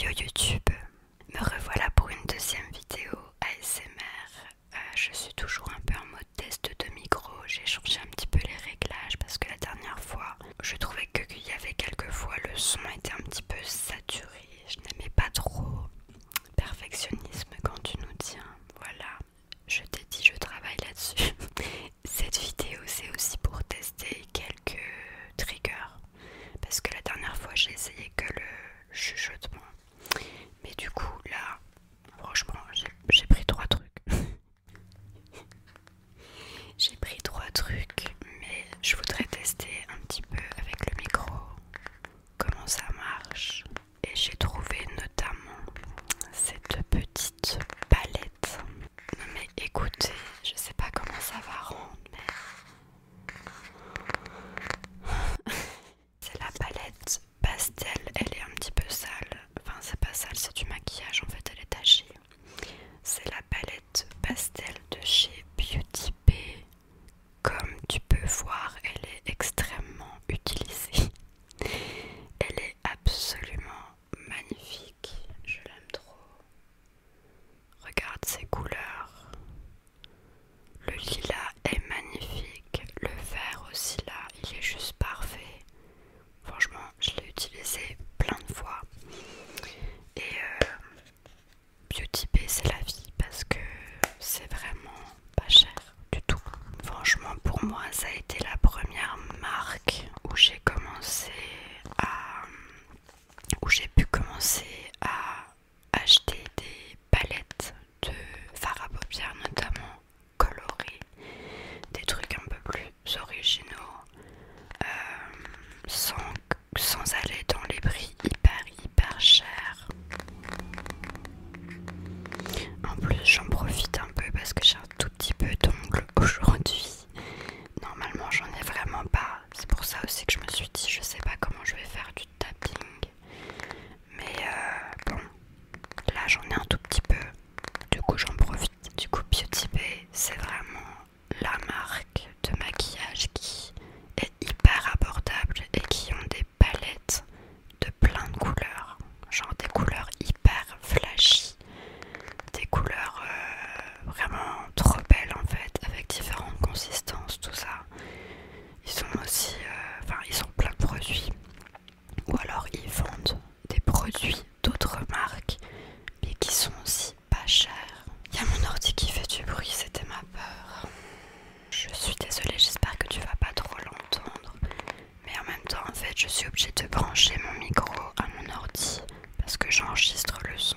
Йо-ютюб je sais pas je suis obligée de brancher mon micro à mon ordi parce que j'enregistre le son.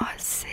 você.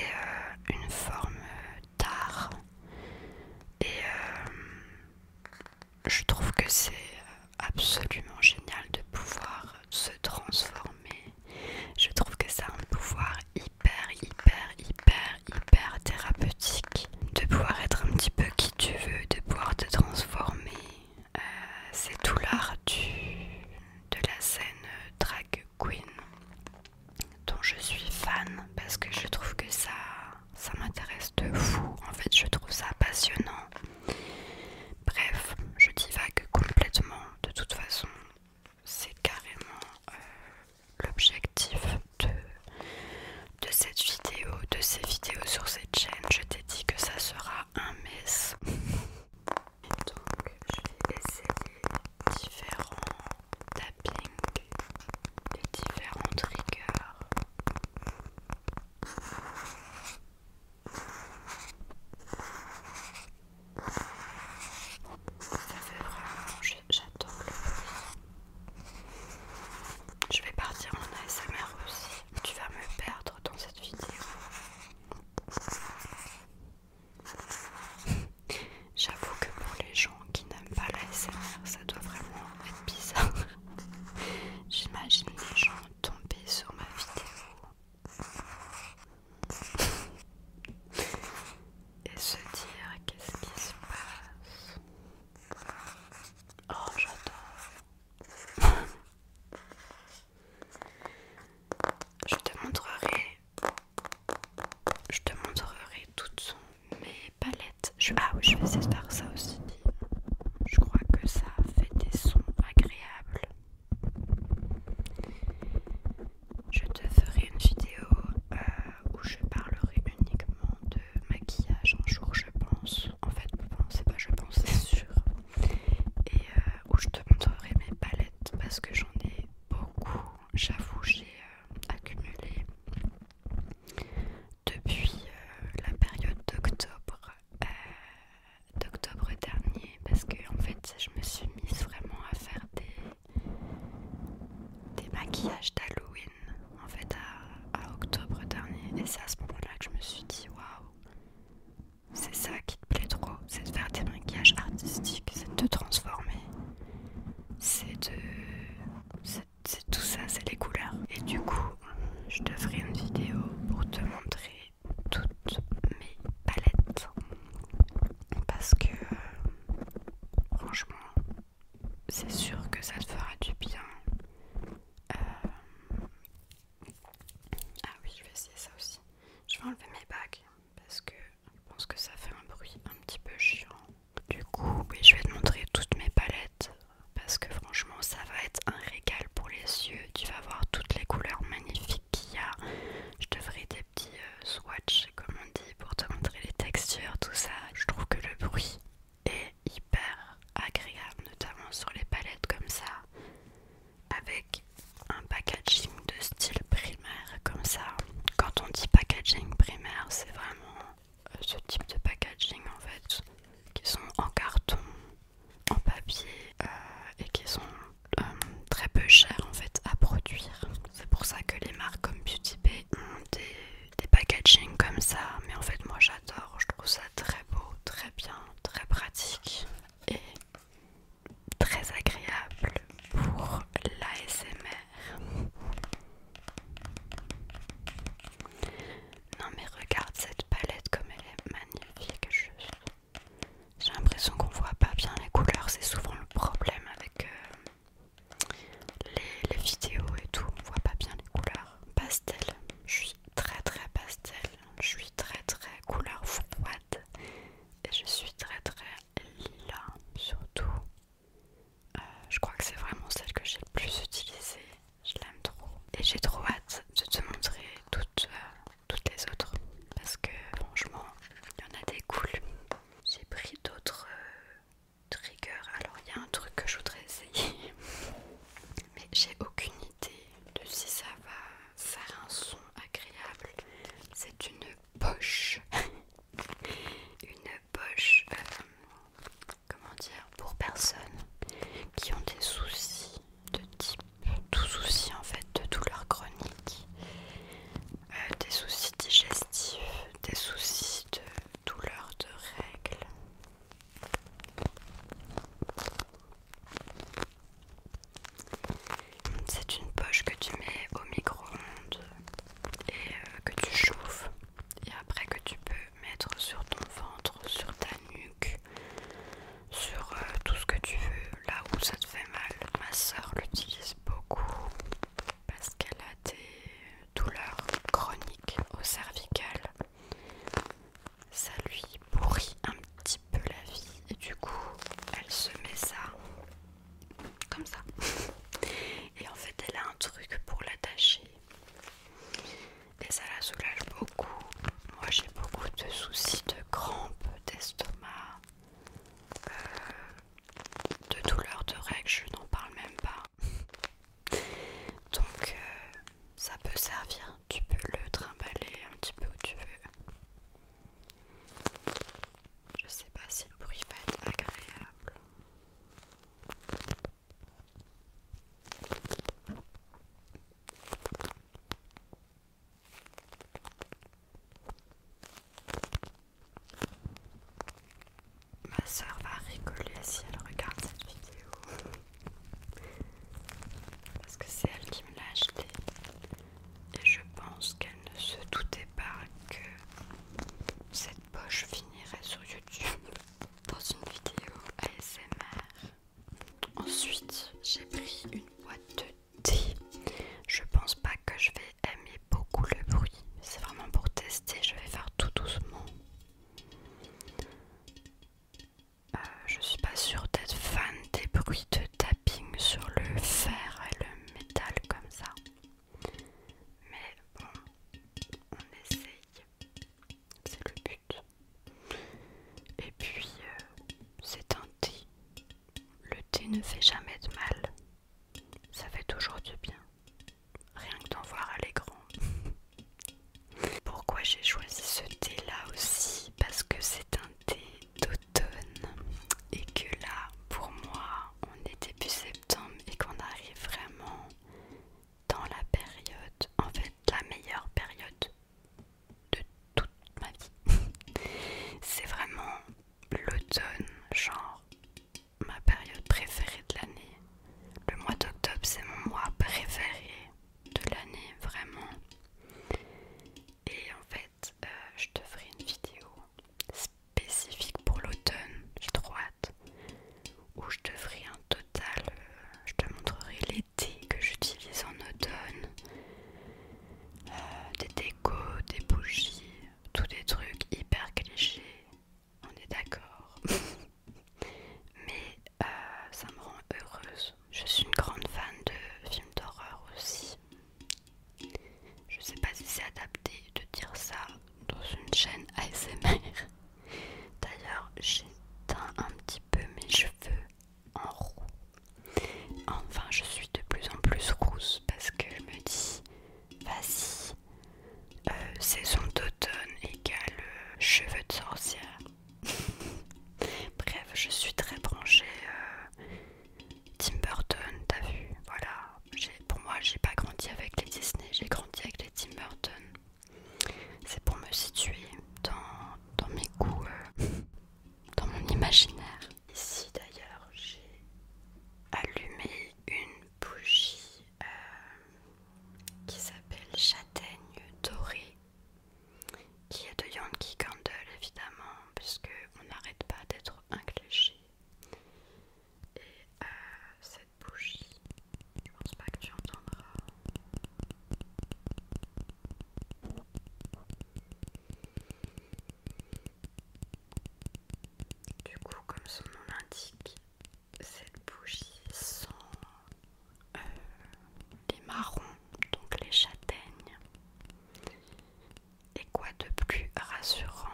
De plus rassurant,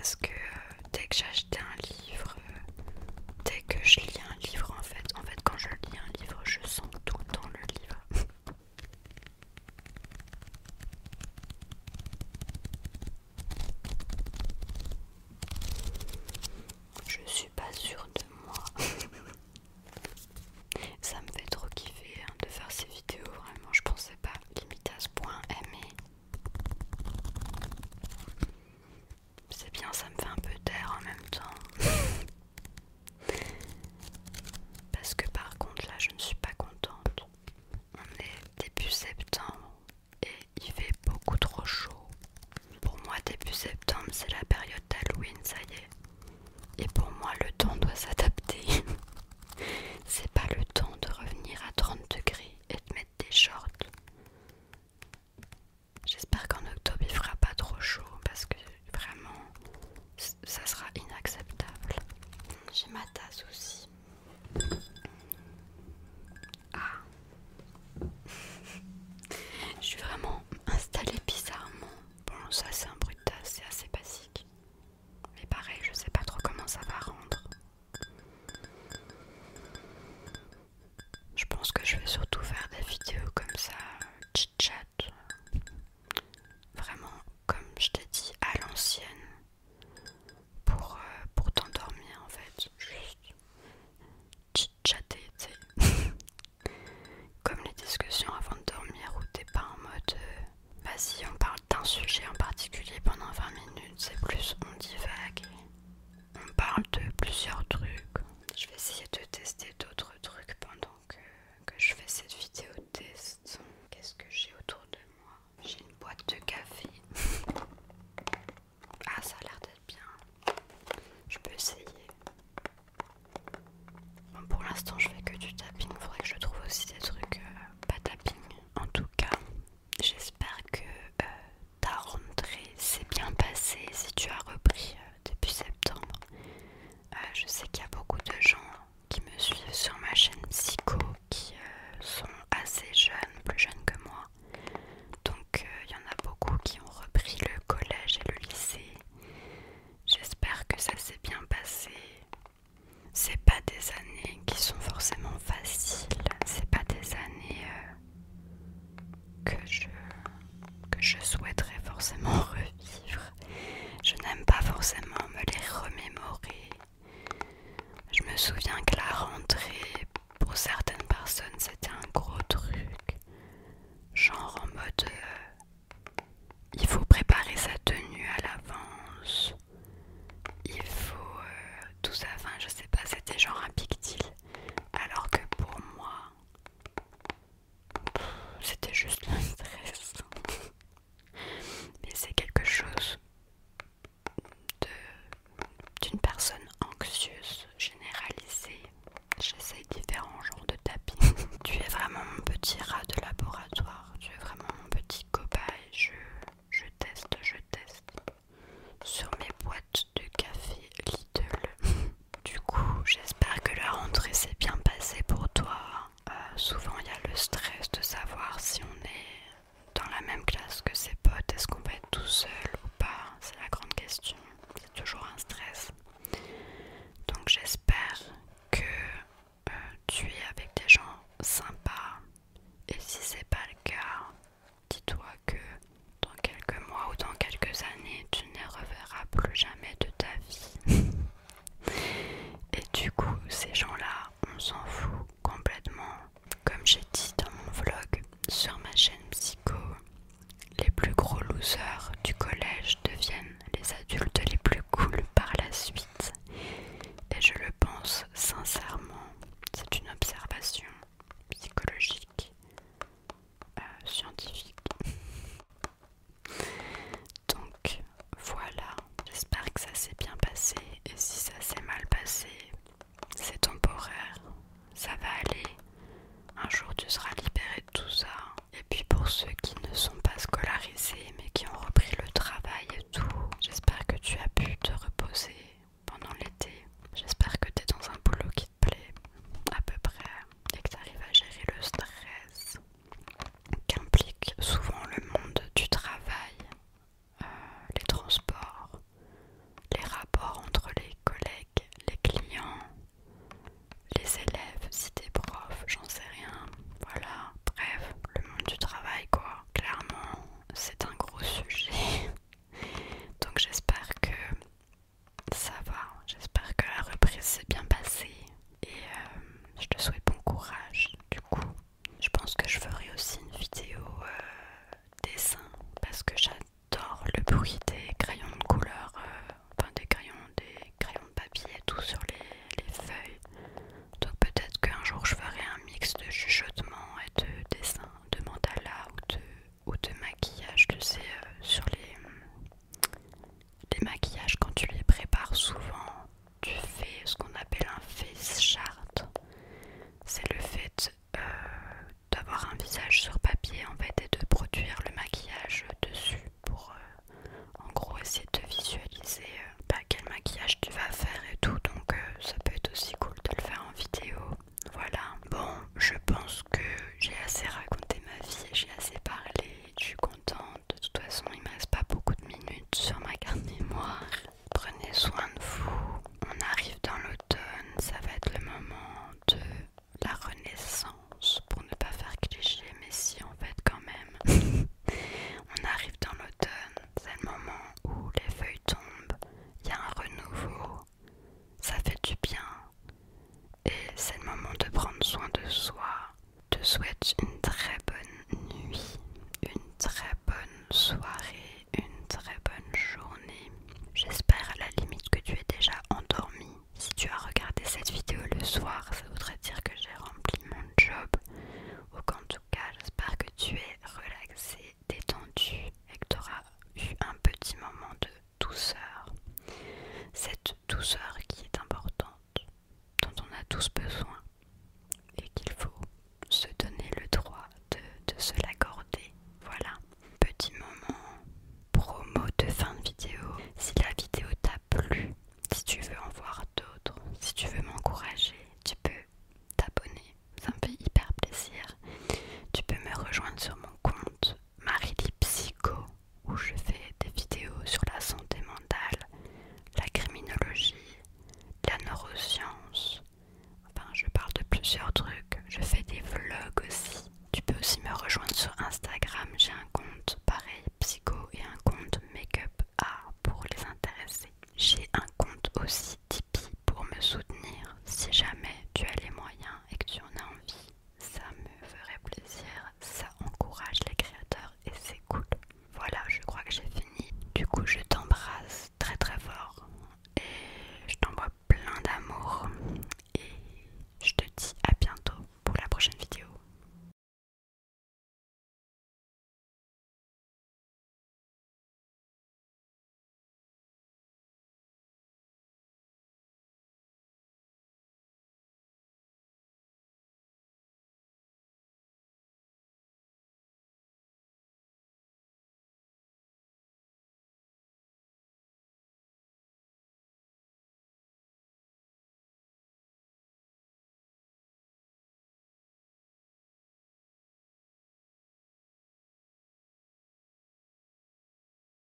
Parce que 快这样 souvent il y a le stress de savoir si on est